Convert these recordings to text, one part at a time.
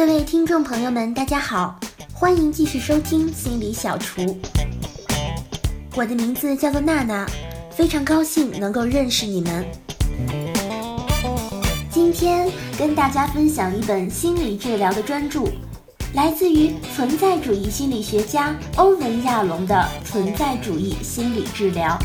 各位听众朋友们，大家好，欢迎继续收听心理小厨。我的名字叫做娜娜，非常高兴能够认识你们。今天跟大家分享一本心理治疗的专著，来自于存在主义心理学家欧文亚龙的《存在主义心理治疗》。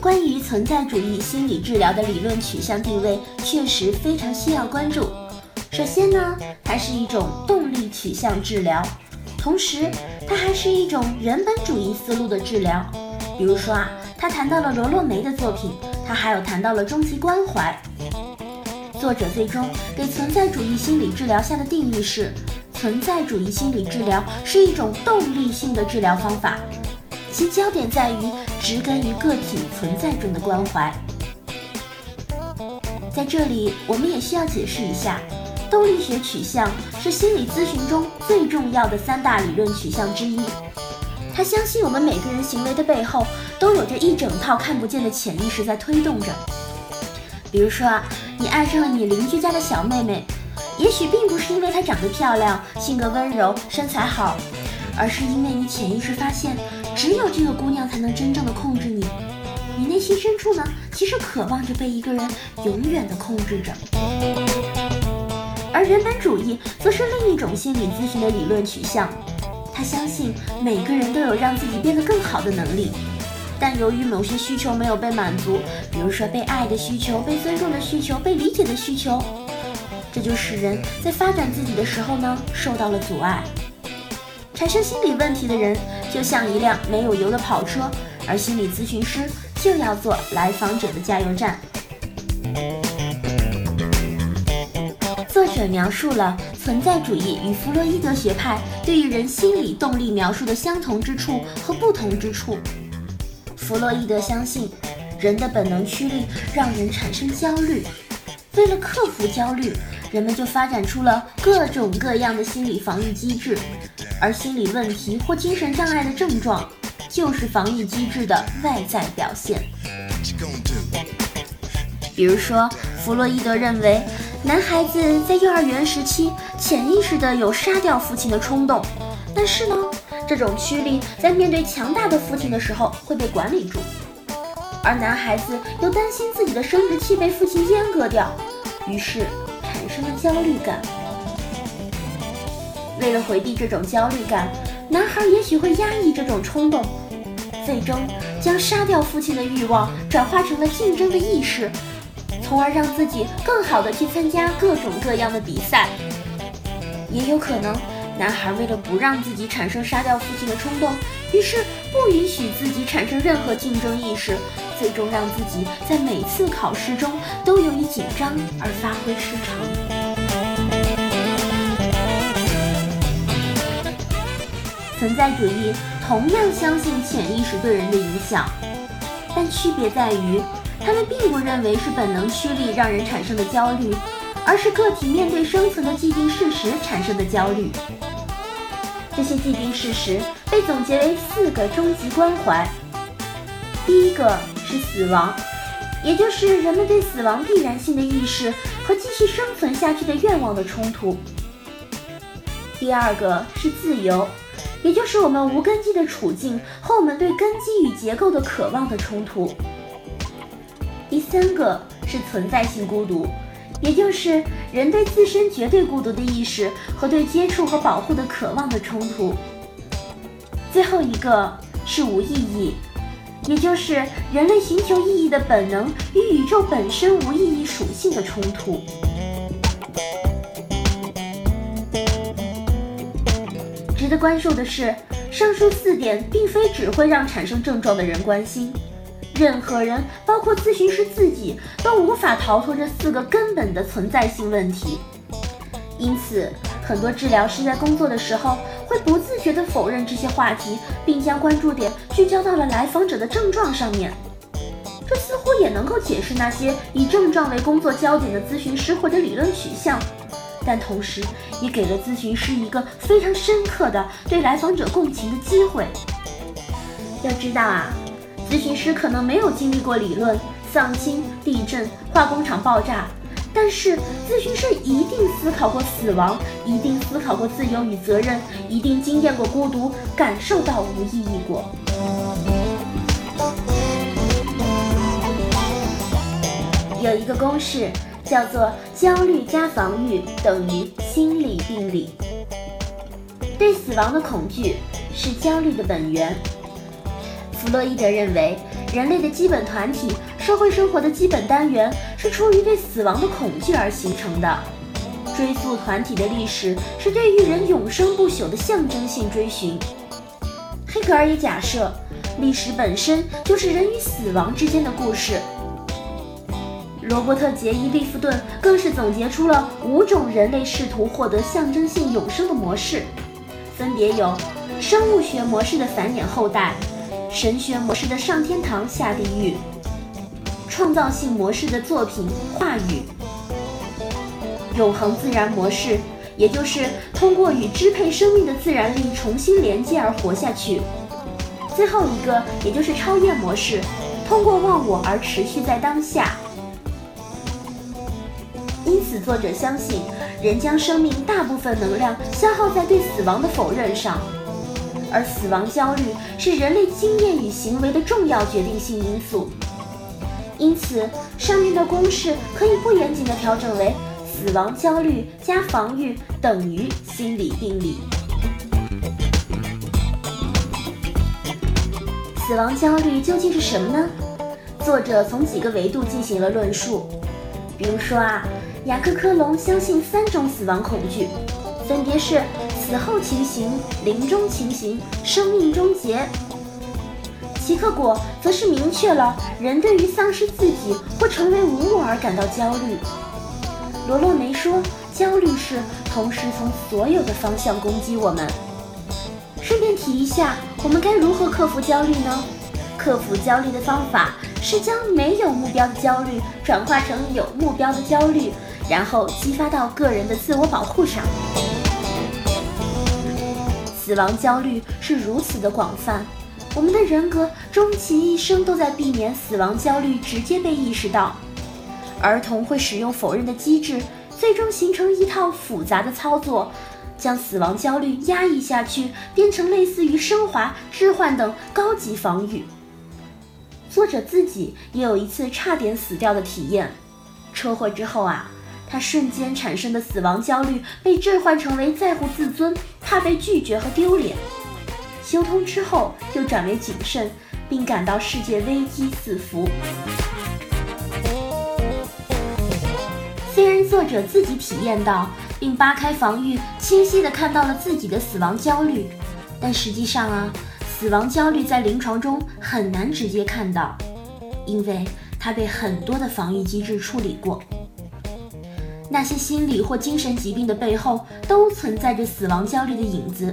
关于存在主义心理治疗的理论取向定位，确实非常需要关注。首先呢，它是一种动力取向治疗，同时它还是一种人本主义思路的治疗。比如说啊，他谈到了罗洛梅的作品，他还有谈到了终极关怀。作者最终给存在主义心理治疗下的定义是：存在主义心理治疗是一种动力性的治疗方法。其焦点在于植根于个体存在中的关怀。在这里，我们也需要解释一下，动力学取向是心理咨询中最重要的三大理论取向之一。他相信我们每个人行为的背后都有着一整套看不见的潜意识在推动着。比如说啊，你爱上了你邻居家的小妹妹，也许并不是因为她长得漂亮、性格温柔、身材好，而是因为你潜意识发现。只有这个姑娘才能真正的控制你，你内心深处呢，其实渴望着被一个人永远的控制着。而人本主义则是另一种心理咨询的理论取向，他相信每个人都有让自己变得更好的能力，但由于某些需求没有被满足，比如说被爱的需求、被尊重的需求、被理解的需求，这就使人在发展自己的时候呢，受到了阻碍。产生心理问题的人，就像一辆没有油的跑车，而心理咨询师就要做来访者的加油站。作者描述了存在主义与弗洛伊德学派对于人心理动力描述的相同之处和不同之处。弗洛伊德相信，人的本能驱力让人产生焦虑，为了克服焦虑，人们就发展出了各种各样的心理防御机制。而心理问题或精神障碍的症状，就是防御机制的外在表现。比如说，弗洛伊德认为，男孩子在幼儿园时期潜意识的有杀掉父亲的冲动，但是呢，这种驱力在面对强大的父亲的时候会被管理住，而男孩子又担心自己的生殖器被父亲阉割掉，于是产生了焦虑感。为了回避这种焦虑感，男孩也许会压抑这种冲动，最终将杀掉父亲的欲望转化成了竞争的意识，从而让自己更好的去参加各种各样的比赛。也有可能，男孩为了不让自己产生杀掉父亲的冲动，于是不允许自己产生任何竞争意识，最终让自己在每次考试中都由于紧张而发挥失常。存在主义同样相信潜意识对人的影响，但区别在于，他们并不认为是本能驱力让人产生的焦虑，而是个体面对生存的既定事实产生的焦虑。这些既定事实被总结为四个终极关怀：第一个是死亡，也就是人们对死亡必然性的意识和继续生存下去的愿望的冲突；第二个是自由。也就是我们无根基的处境和我们对根基与结构的渴望的冲突。第三个是存在性孤独，也就是人对自身绝对孤独的意识和对接触和保护的渴望的冲突。最后一个是无意义，也就是人类寻求意义的本能与宇宙本身无意义属性的冲突。值得关注的是，上述四点并非只会让产生症状的人关心，任何人，包括咨询师自己，都无法逃脱这四个根本的存在性问题。因此，很多治疗师在工作的时候会不自觉地否认这些话题，并将关注点聚焦到了来访者的症状上面。这似乎也能够解释那些以症状为工作焦点的咨询师或者理论取向。但同时，也给了咨询师一个非常深刻的对来访者共情的机会。要知道啊，咨询师可能没有经历过理论、丧亲、地震、化工厂爆炸，但是咨询师一定思考过死亡，一定思考过自由与责任，一定经验过孤独，感受到无意义过。有一个公式叫做焦虑加防御等于心理病理。对死亡的恐惧是焦虑的本源。弗洛伊德认为，人类的基本团体、社会生活的基本单元是出于对死亡的恐惧而形成的。追溯团体的历史，是对于人永生不朽的象征性追寻。黑格尔也假设，历史本身就是人与死亡之间的故事。罗伯特·杰伊·利夫顿更是总结出了五种人类试图获得象征性永生的模式，分别有：生物学模式的繁衍后代。神学模式的上天堂下地狱，创造性模式的作品话语，永恒自然模式，也就是通过与支配生命的自然力重新连接而活下去。最后一个，也就是超越模式，通过忘我而持续在当下。因此，作者相信，人将生命大部分能量消耗在对死亡的否认上。而死亡焦虑是人类经验与行为的重要决定性因素，因此上面的公式可以不严谨的调整为：死亡焦虑加防御等于心理病理。死亡焦虑究竟是什么呢？作者从几个维度进行了论述，比如说啊，雅克科隆相信三种死亡恐惧，分别是。死后情形、临终情形、生命终结。齐克果则是明确了人对于丧失自己或成为无我而感到焦虑。罗洛梅说，焦虑是同时从所有的方向攻击我们。顺便提一下，我们该如何克服焦虑呢？克服焦虑的方法是将没有目标的焦虑转化成有目标的焦虑，然后激发到个人的自我保护上。死亡焦虑是如此的广泛，我们的人格终其一生都在避免死亡焦虑直接被意识到。儿童会使用否认的机制，最终形成一套复杂的操作，将死亡焦虑压抑下去，变成类似于升华、置换等高级防御。作者自己也有一次差点死掉的体验，车祸之后啊。他瞬间产生的死亡焦虑被置换成为在乎自尊、怕被拒绝和丢脸。修通之后，又转为谨慎，并感到世界危机四伏。虽然作者自己体验到并扒开防御，清晰地看到了自己的死亡焦虑，但实际上啊，死亡焦虑在临床中很难直接看到，因为它被很多的防御机制处理过。那些心理或精神疾病的背后都存在着死亡焦虑的影子，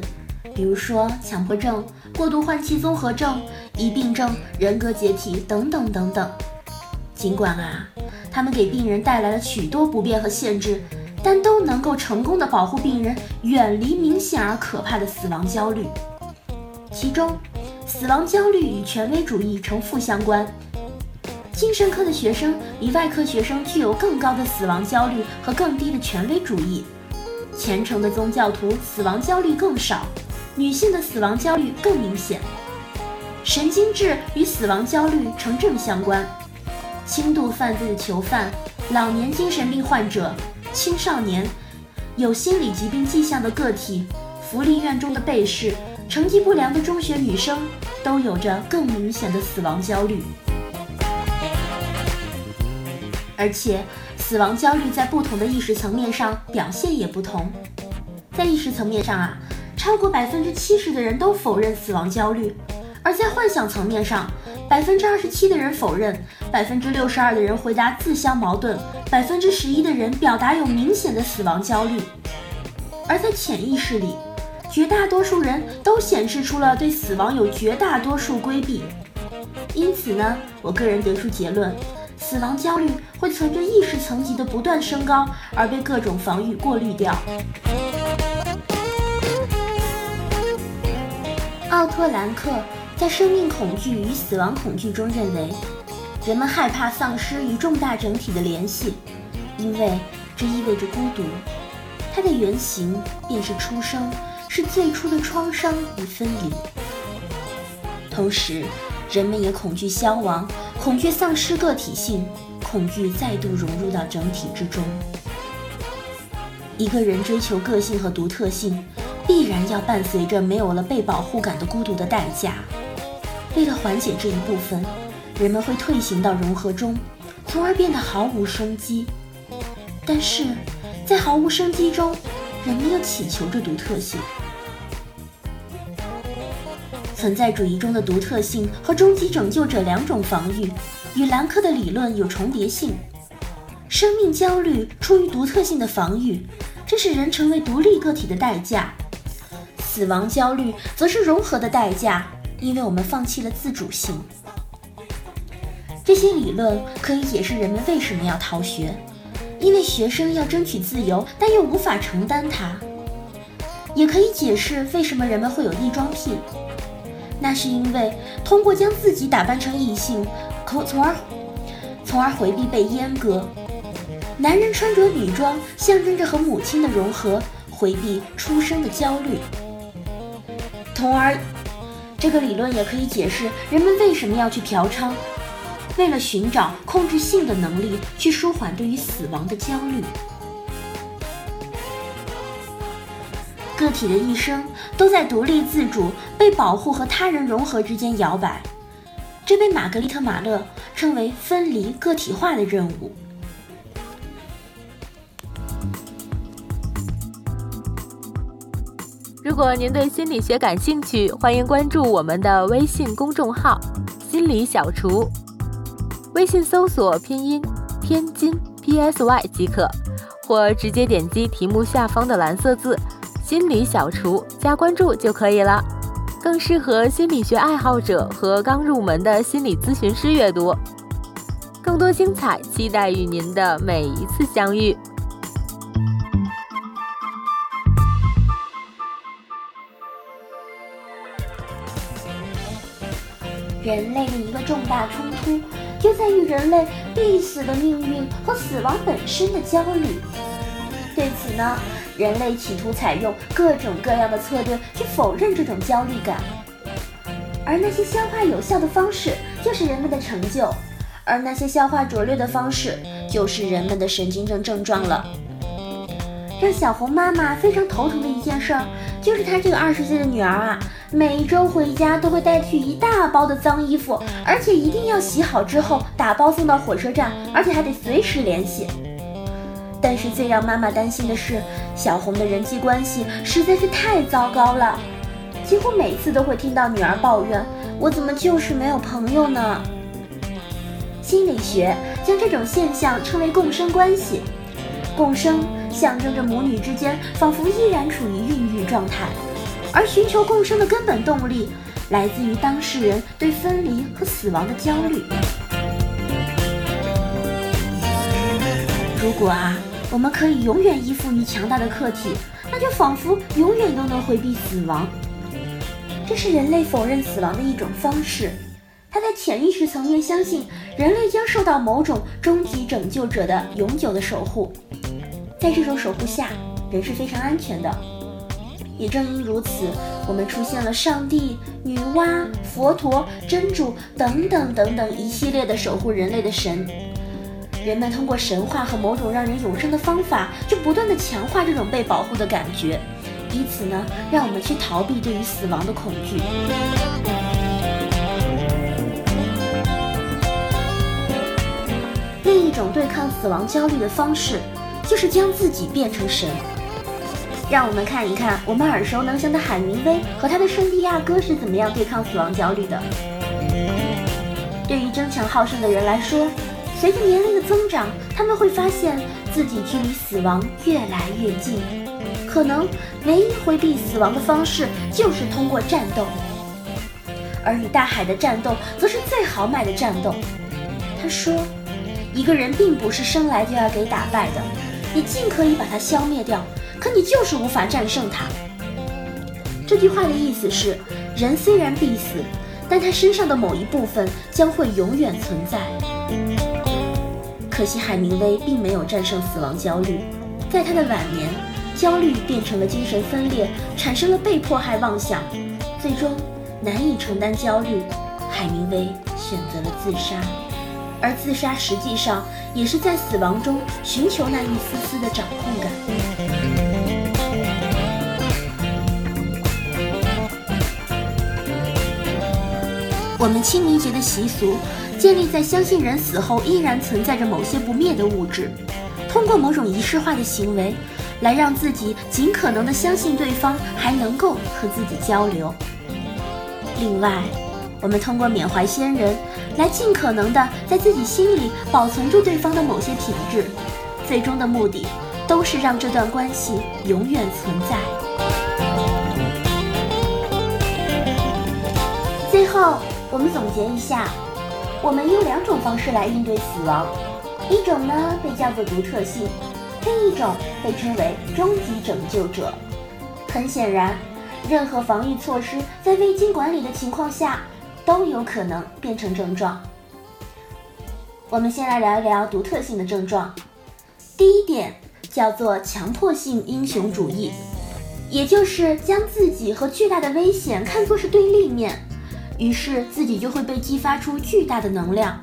比如说强迫症、过度换气综合症、疑病症、人格解体等等等等。尽管啊，他们给病人带来了许多不便和限制，但都能够成功的保护病人远离明显而可怕的死亡焦虑。其中，死亡焦虑与权威主义呈负相关。精神科的学生比外科学生具有更高的死亡焦虑和更低的权威主义，虔诚的宗教徒死亡焦虑更少，女性的死亡焦虑更明显。神经质与死亡焦虑成正相关，轻度犯罪的囚犯、老年精神病患者、青少年、有心理疾病迹象的个体、福利院中的被试、成绩不良的中学女生，都有着更明显的死亡焦虑。而且，死亡焦虑在不同的意识层面上表现也不同。在意识层面上啊，超过百分之七十的人都否认死亡焦虑；而在幻想层面上，百分之二十七的人否认，百分之六十二的人回答自相矛盾，百分之十一的人表达有明显的死亡焦虑。而在潜意识里，绝大多数人都显示出了对死亡有绝大多数规避。因此呢，我个人得出结论。死亡焦虑会随着意识层级的不断升高而被各种防御过滤掉。奥托·兰克在《生命恐惧与死亡恐惧》中认为，人们害怕丧失与重大整体的联系，因为这意味着孤独。它的原型便是出生，是最初的创伤与分离。同时，人们也恐惧消亡，恐惧丧失个体性，恐惧再度融入到整体之中。一个人追求个性和独特性，必然要伴随着没有了被保护感的孤独的代价。为了缓解这一部分，人们会退行到融合中，从而变得毫无生机。但是，在毫无生机中，人们又祈求着独特性。存在主义中的独特性和终极拯救者两种防御，与兰克的理论有重叠性。生命焦虑出于独特性的防御，这是人成为独立个体的代价；死亡焦虑则是融合的代价，因为我们放弃了自主性。这些理论可以解释人们为什么要逃学，因为学生要争取自由，但又无法承担它；也可以解释为什么人们会有异装癖。那是因为通过将自己打扮成异性，可从而从而回避被阉割。男人穿着女装，象征着和母亲的融合，回避出生的焦虑。从而，这个理论也可以解释人们为什么要去嫖娼，为了寻找控制性的能力，去舒缓对于死亡的焦虑。个体的一生都在独立自主、被保护和他人融合之间摇摆，这被玛格丽特·马勒称为“分离个体化的任务”。如果您对心理学感兴趣，欢迎关注我们的微信公众号“心理小厨”，微信搜索拼音“天津 PSY” 即可，或直接点击题目下方的蓝色字。心理小厨加关注就可以了，更适合心理学爱好者和刚入门的心理咨询师阅读。更多精彩，期待与您的每一次相遇。人类的一个重大冲突，就在于人类必死的命运和死亡本身的焦虑。对此呢？人类企图采用各种各样的策略去否认这种焦虑感，而那些消化有效的方式就是人们的成就，而那些消化拙劣的方式就是人们的神经症症状了。让小红妈妈非常头疼的一件事儿，就是她这个二十岁的女儿啊，每周回家都会带去一大包的脏衣服，而且一定要洗好之后打包送到火车站，而且还得随时联系。但是最让妈妈担心的是，小红的人际关系实在是太糟糕了，几乎每次都会听到女儿抱怨：“我怎么就是没有朋友呢？”心理学将这种现象称为共生关系。共生象征着母女之间仿佛依然处于孕育状态，而寻求共生的根本动力来自于当事人对分离和死亡的焦虑。如果啊。我们可以永远依附于强大的客体，那就仿佛永远都能回避死亡。这是人类否认死亡的一种方式。他在潜意识层面相信人类将受到某种终极拯救者的永久的守护，在这种守护下，人是非常安全的。也正因如此，我们出现了上帝、女娲、佛陀、真主等等等等一系列的守护人类的神。人们通过神话和某种让人永生的方法，就不断的强化这种被保护的感觉，以此呢，让我们去逃避对于死亡的恐惧。另一种对抗死亡焦虑的方式，就是将自己变成神。让我们看一看我们耳熟能详的海明威和他的圣地亚哥是怎么样对抗死亡焦虑的。对于争强好胜的人来说。随着年龄的增长，他们会发现自己距离死亡越来越近。可能唯一回避死亡的方式就是通过战斗，而与大海的战斗则是最豪迈的战斗。他说：“一个人并不是生来就要给打败的，你尽可以把它消灭掉，可你就是无法战胜它。”这句话的意思是，人虽然必死，但他身上的某一部分将会永远存在。可惜海明威并没有战胜死亡焦虑，在他的晚年，焦虑变成了精神分裂，产生了被迫害妄想，最终难以承担焦虑，海明威选择了自杀。而自杀实际上也是在死亡中寻求那一丝丝的掌控感。我们清明节的习俗建立在相信人死后依然存在着某些不灭的物质，通过某种仪式化的行为，来让自己尽可能的相信对方还能够和自己交流。另外，我们通过缅怀先人。来尽可能的在自己心里保存住对方的某些品质，最终的目的都是让这段关系永远存在。最后，我们总结一下，我们用两种方式来应对死亡，一种呢被叫做独特性，另一种被称为终极拯救者。很显然，任何防御措施在未经管理的情况下。都有可能变成症状。我们先来聊一聊独特性的症状。第一点叫做强迫性英雄主义，也就是将自己和巨大的危险看作是对立面，于是自己就会被激发出巨大的能量。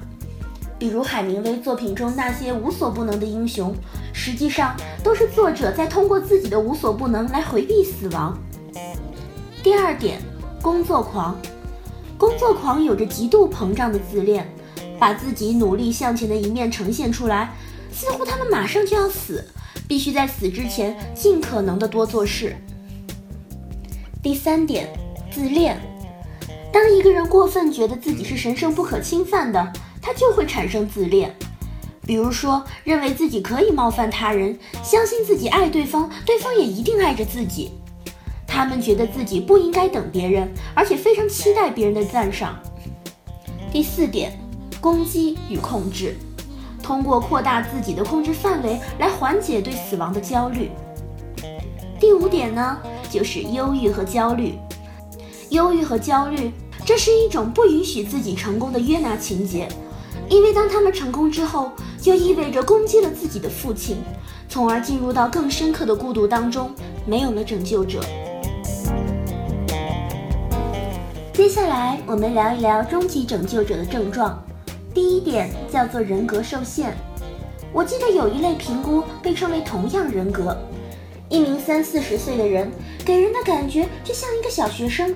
比如海明威作品中那些无所不能的英雄，实际上都是作者在通过自己的无所不能来回避死亡。第二点，工作狂。工作狂有着极度膨胀的自恋，把自己努力向前的一面呈现出来，似乎他们马上就要死，必须在死之前尽可能的多做事。第三点，自恋。当一个人过分觉得自己是神圣不可侵犯的，他就会产生自恋。比如说，认为自己可以冒犯他人，相信自己爱对方，对方也一定爱着自己。他们觉得自己不应该等别人，而且非常期待别人的赞赏。第四点，攻击与控制，通过扩大自己的控制范围来缓解对死亡的焦虑。第五点呢，就是忧郁和焦虑。忧郁和焦虑，这是一种不允许自己成功的约拿情节，因为当他们成功之后，就意味着攻击了自己的父亲，从而进入到更深刻的孤独当中，没有了拯救者。接下来我们聊一聊终极拯救者的症状。第一点叫做人格受限。我记得有一类评估被称为同样人格。一名三四十岁的人给人的感觉就像一个小学生，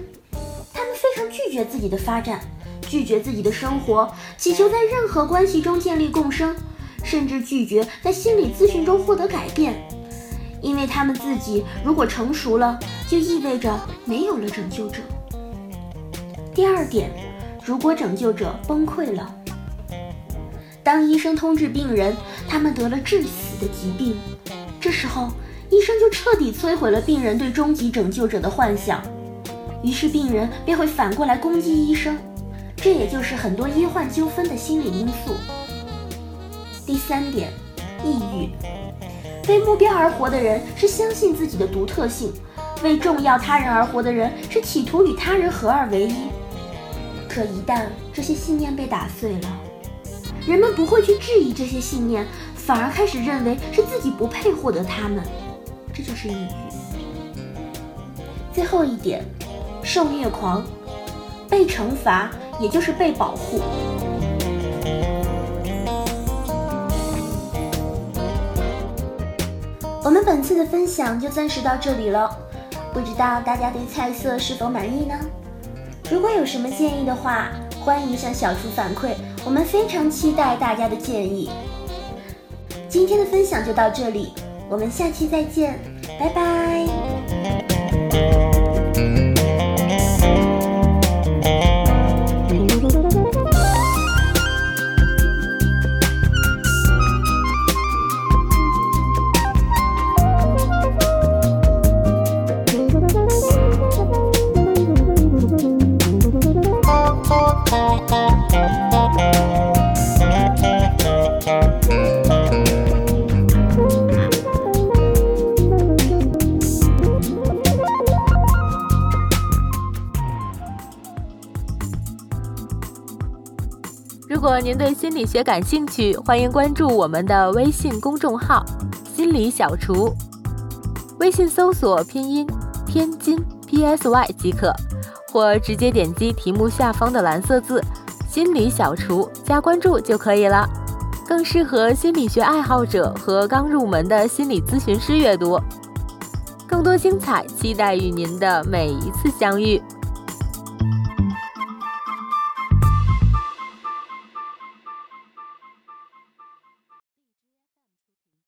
非常拒绝自己的发展，拒绝自己的生活，祈求在任何关系中建立共生，甚至拒绝在心理咨询中获得改变，因为他们自己如果成熟了，就意味着没有了拯救者。第二点，如果拯救者崩溃了，当医生通知病人他们得了致死的疾病，这时候医生就彻底摧毁了病人对终极拯救者的幻想，于是病人便会反过来攻击医生，这也就是很多医患纠纷的心理因素。第三点，抑郁，为目标而活的人是相信自己的独特性，为重要他人而活的人是企图与他人合二为一。可一旦这些信念被打碎了，人们不会去质疑这些信念，反而开始认为是自己不配获得他们，这就是抑郁。最后一点，受虐狂，被惩罚也就是被保护。我们本次的分享就暂时到这里了，不知道大家对菜色是否满意呢？如果有什么建议的话，欢迎向小厨反馈，我们非常期待大家的建议。今天的分享就到这里，我们下期再见，拜拜。如果您对心理学感兴趣，欢迎关注我们的微信公众号“心理小厨”，微信搜索拼音“天津 PSY” 即可，或直接点击题目下方的蓝色字“心理小厨”加关注就可以了，更适合心理学爱好者和刚入门的心理咨询师阅读。更多精彩，期待与您的每一次相遇。